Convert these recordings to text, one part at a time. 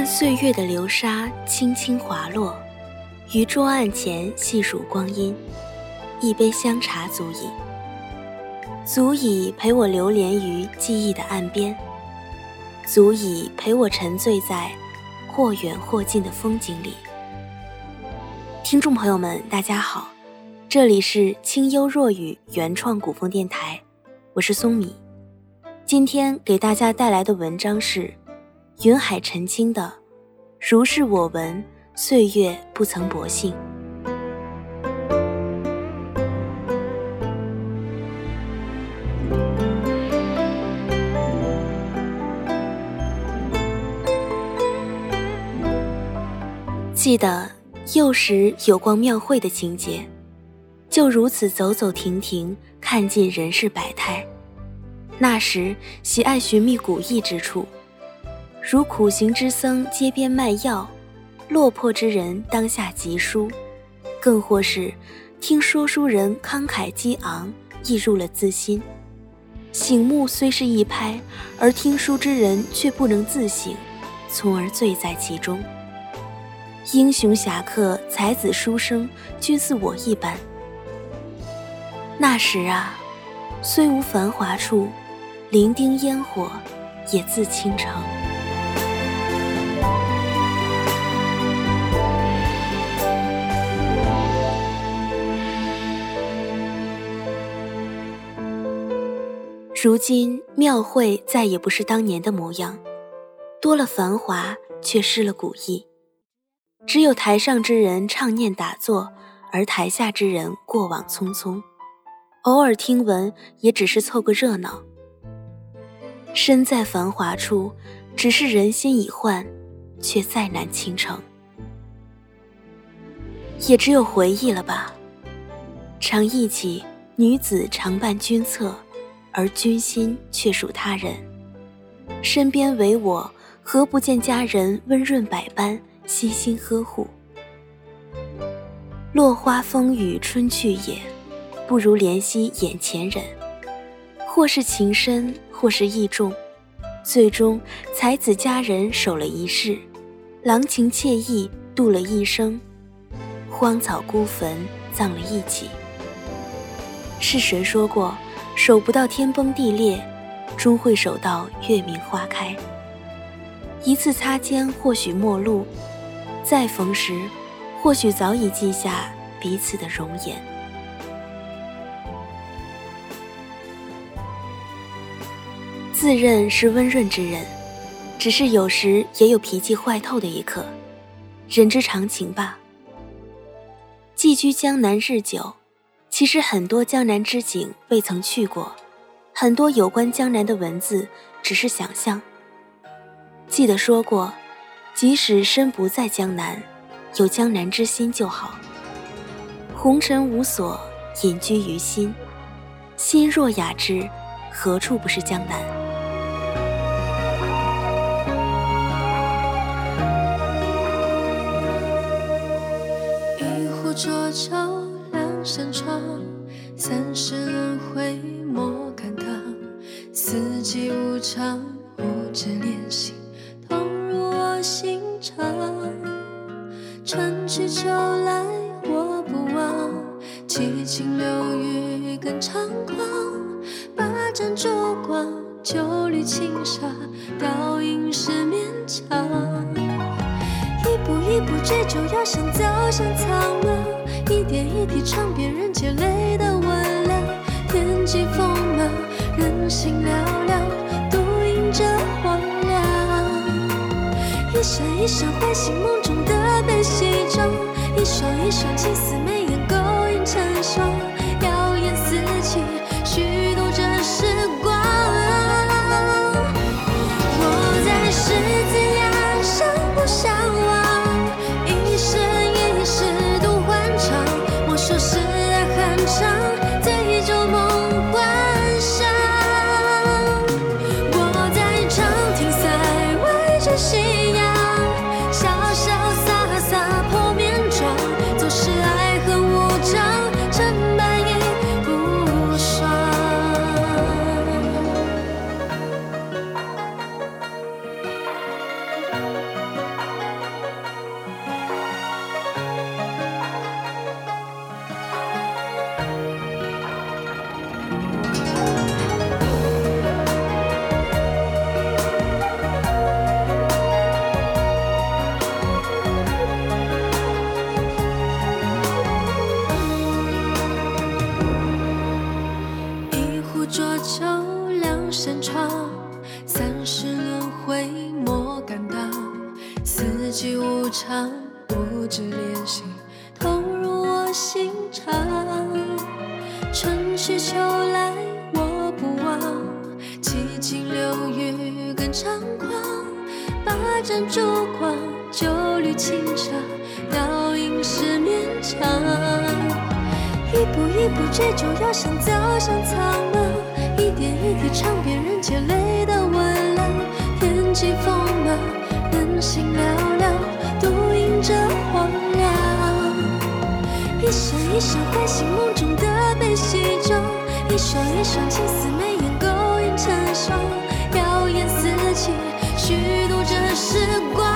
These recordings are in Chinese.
任岁月的流沙轻轻滑落，于桌案前细数光阴，一杯香茶足矣，足以陪我流连于记忆的岸边，足以陪我沉醉在或远或近的风景里。听众朋友们，大家好，这里是清幽若雨原创古风电台，我是松米，今天给大家带来的文章是。云海澄清的，如是我闻，岁月不曾薄幸。记得幼时有逛庙会的情节，就如此走走停停，看尽人世百态。那时喜爱寻觅古意之处。如苦行之僧街边卖药，落魄之人当下集书，更或是听说书人慷慨激昂，溢入了自心。醒目虽是一拍，而听书之人却不能自省，从而醉在其中。英雄侠客、才子书生均似我一般。那时啊，虽无繁华处，零丁烟火也自倾城。如今庙会再也不是当年的模样，多了繁华，却失了古意。只有台上之人唱念打坐，而台下之人过往匆匆，偶尔听闻也只是凑个热闹。身在繁华处，只是人心已换，却再难倾城。也只有回忆了吧。常忆起女子常伴君侧。而君心却属他人，身边唯我，何不见佳人温润百般，悉心呵护？落花风雨春去也，不如怜惜眼前人。或是情深，或是意重，最终才子佳人守了一世，郎情妾意度了一生，荒草孤坟葬了一起。是谁说过？守不到天崩地裂，终会守到月明花开。一次擦肩，或许陌路；再逢时，或许早已记下彼此的容颜。自认是温润之人，只是有时也有脾气坏透的一刻，人之常情吧。寄居江南日久。其实很多江南之景未曾去过，很多有关江南的文字只是想象。记得说过，即使身不在江南，有江南之心就好。红尘无所，隐居于心，心若雅致，何处不是江南？一壶浊酒。山窗，三世轮回莫看他。四季无常，不知怜惜，痛入我心肠。春去秋来我不忘，七情六欲更猖狂。八盏烛光，九缕轻纱，倒影是勉强。一步一步追就要想走向苍茫。一点一滴尝遍人间泪的温凉，天际风马，人心寥寥，独饮着荒凉。一闪一闪唤醒梦中的悲喜中，一双一双青丝眉眼勾引成双，六欲更猖狂，把盏烛光，九缕轻纱，倒影是勉强。一步一步追逐，要想走向苍茫。一点一滴尝遍人间泪的温凉，天际锋芒，人心寥寥，独饮着荒凉。一声一声唤醒梦中的悲喜中，一双一双青丝眉眼勾引成双，虚度这时光。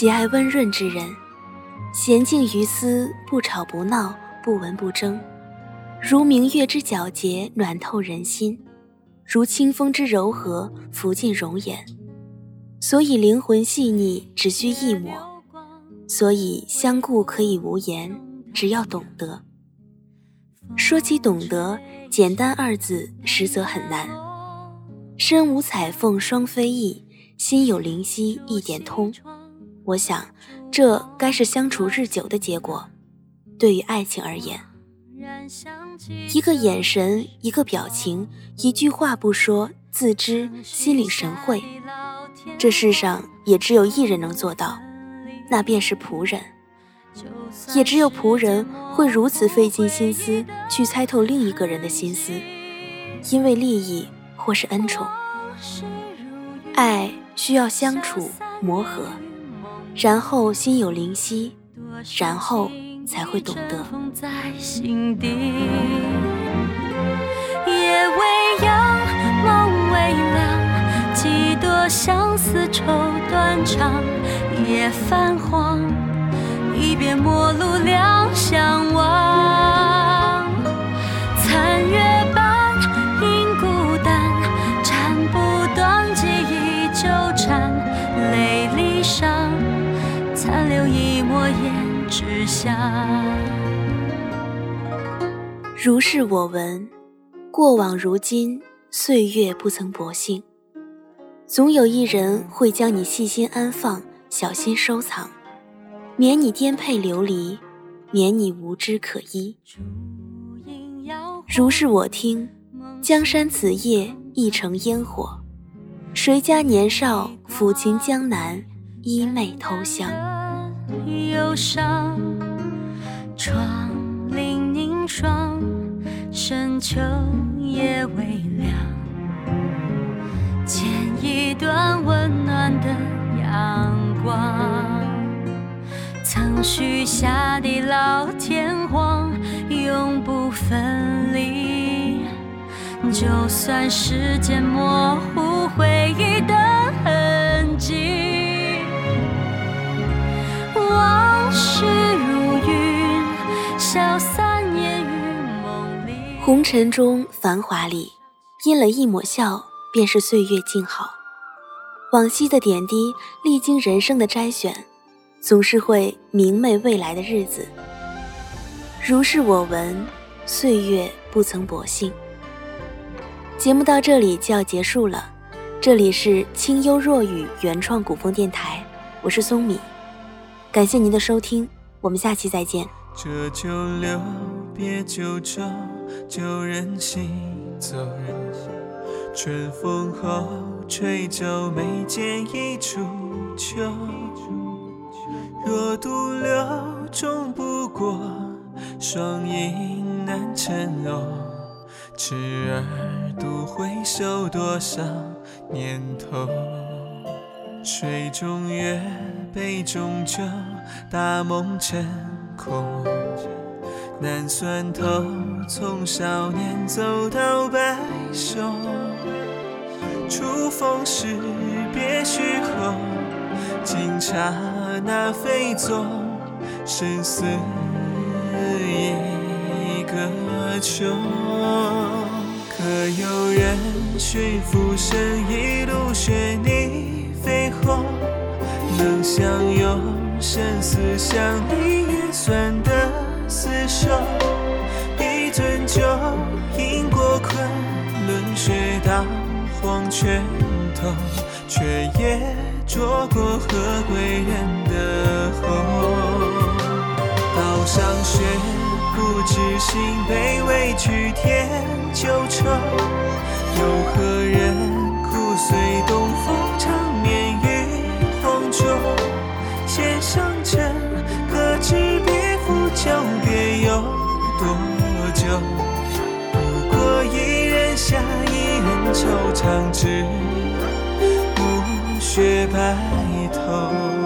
喜爱温润之人，娴静于斯，不吵不闹，不闻不争，如明月之皎洁，暖透人心；如清风之柔和，拂尽容颜。所以灵魂细腻，只需一抹；所以相顾可以无言，只要懂得。说起懂得，简单二字实则很难。身无彩凤双飞翼，心有灵犀一点通。我想，这该是相处日久的结果。对于爱情而言，一个眼神，一个表情，一句话不说，自知心领神会。这世上也只有一人能做到，那便是仆人。也只有仆人会如此费尽心思去猜透另一个人的心思，因为利益或是恩宠。爱需要相处磨合。然后心有灵犀，然后才会懂得。夜未央，梦未凉，几多相思愁断肠。夜泛黄，一别陌路两相望。如是我闻，过往如今，岁月不曾薄幸。总有一人会将你细心安放，小心收藏，免你颠沛流离，免你无枝可依。如是我听，江山此夜亦成烟火，谁家年少抚琴江南，衣袂偷香。忧伤，窗棂凝霜，深秋夜微凉，剪一段温暖的阳光。曾许下的老天荒，永不分离。就算时间模糊回忆的红尘中繁华里，因了一抹笑，便是岁月静好。往昔的点滴，历经人生的筛选，总是会明媚未来的日子。如是我闻，岁月不曾薄幸。节目到这里就要结束了，这里是清幽若雨原创古风电台，我是松米，感谢您的收听，我们下期再见。这就留，别就走，就任性走。春风后吹皱眉间一株秋。若独留，终不过双影难成偶。痴儿独回首，多少年头。水中月，杯中酒，大梦成。空难算透，从少年走到白首。初逢时别须后，惊刹那飞走，生死一个秋。可有人寻浮生一路雪泥飞鸿，能相拥，生死相离。算得厮守，一樽酒饮过昆仑雪，到黄泉头，却也酌过何贵人的喉。道上雪，不知心悲委屈添旧愁，有何人苦随东风长眠？相见，可。知别后，久别有多久？不过一人下，一人愁，长至暮雪白头。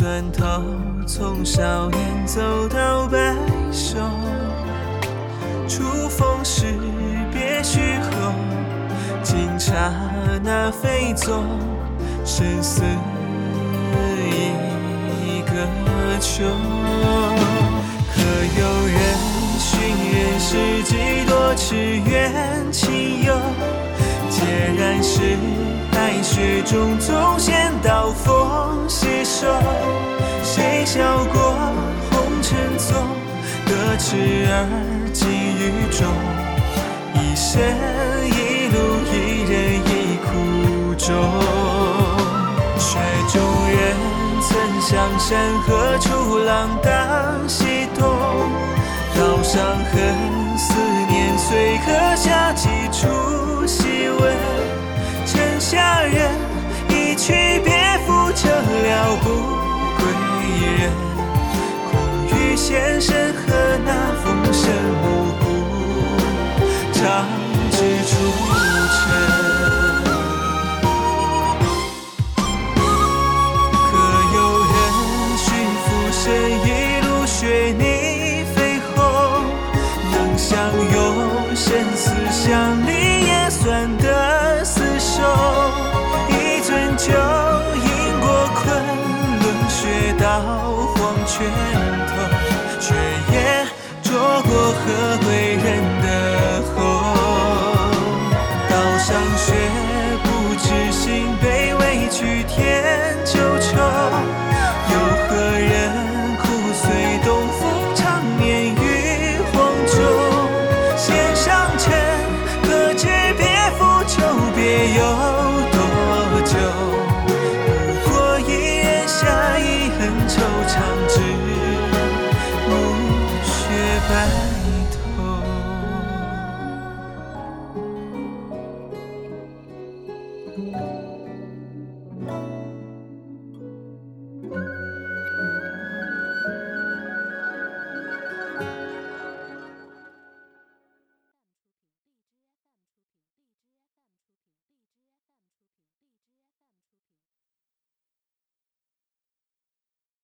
转头。从少年走到白首，初逢时别须后，惊刹那飞走，生死一个秋。可有人寻人世几多痴缘情游，孑然是。白雪中总见刀锋携手，谁笑过红尘中，得痴儿寄雨中，一生一路一人一苦衷。雪中人曾向山河处浪荡西东，道上痕，思念随刻下几处细问。下人一去别复，成了不归人。空余弦声摇晃拳头却也捉过河